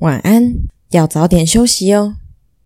晚安，要早点休息哦。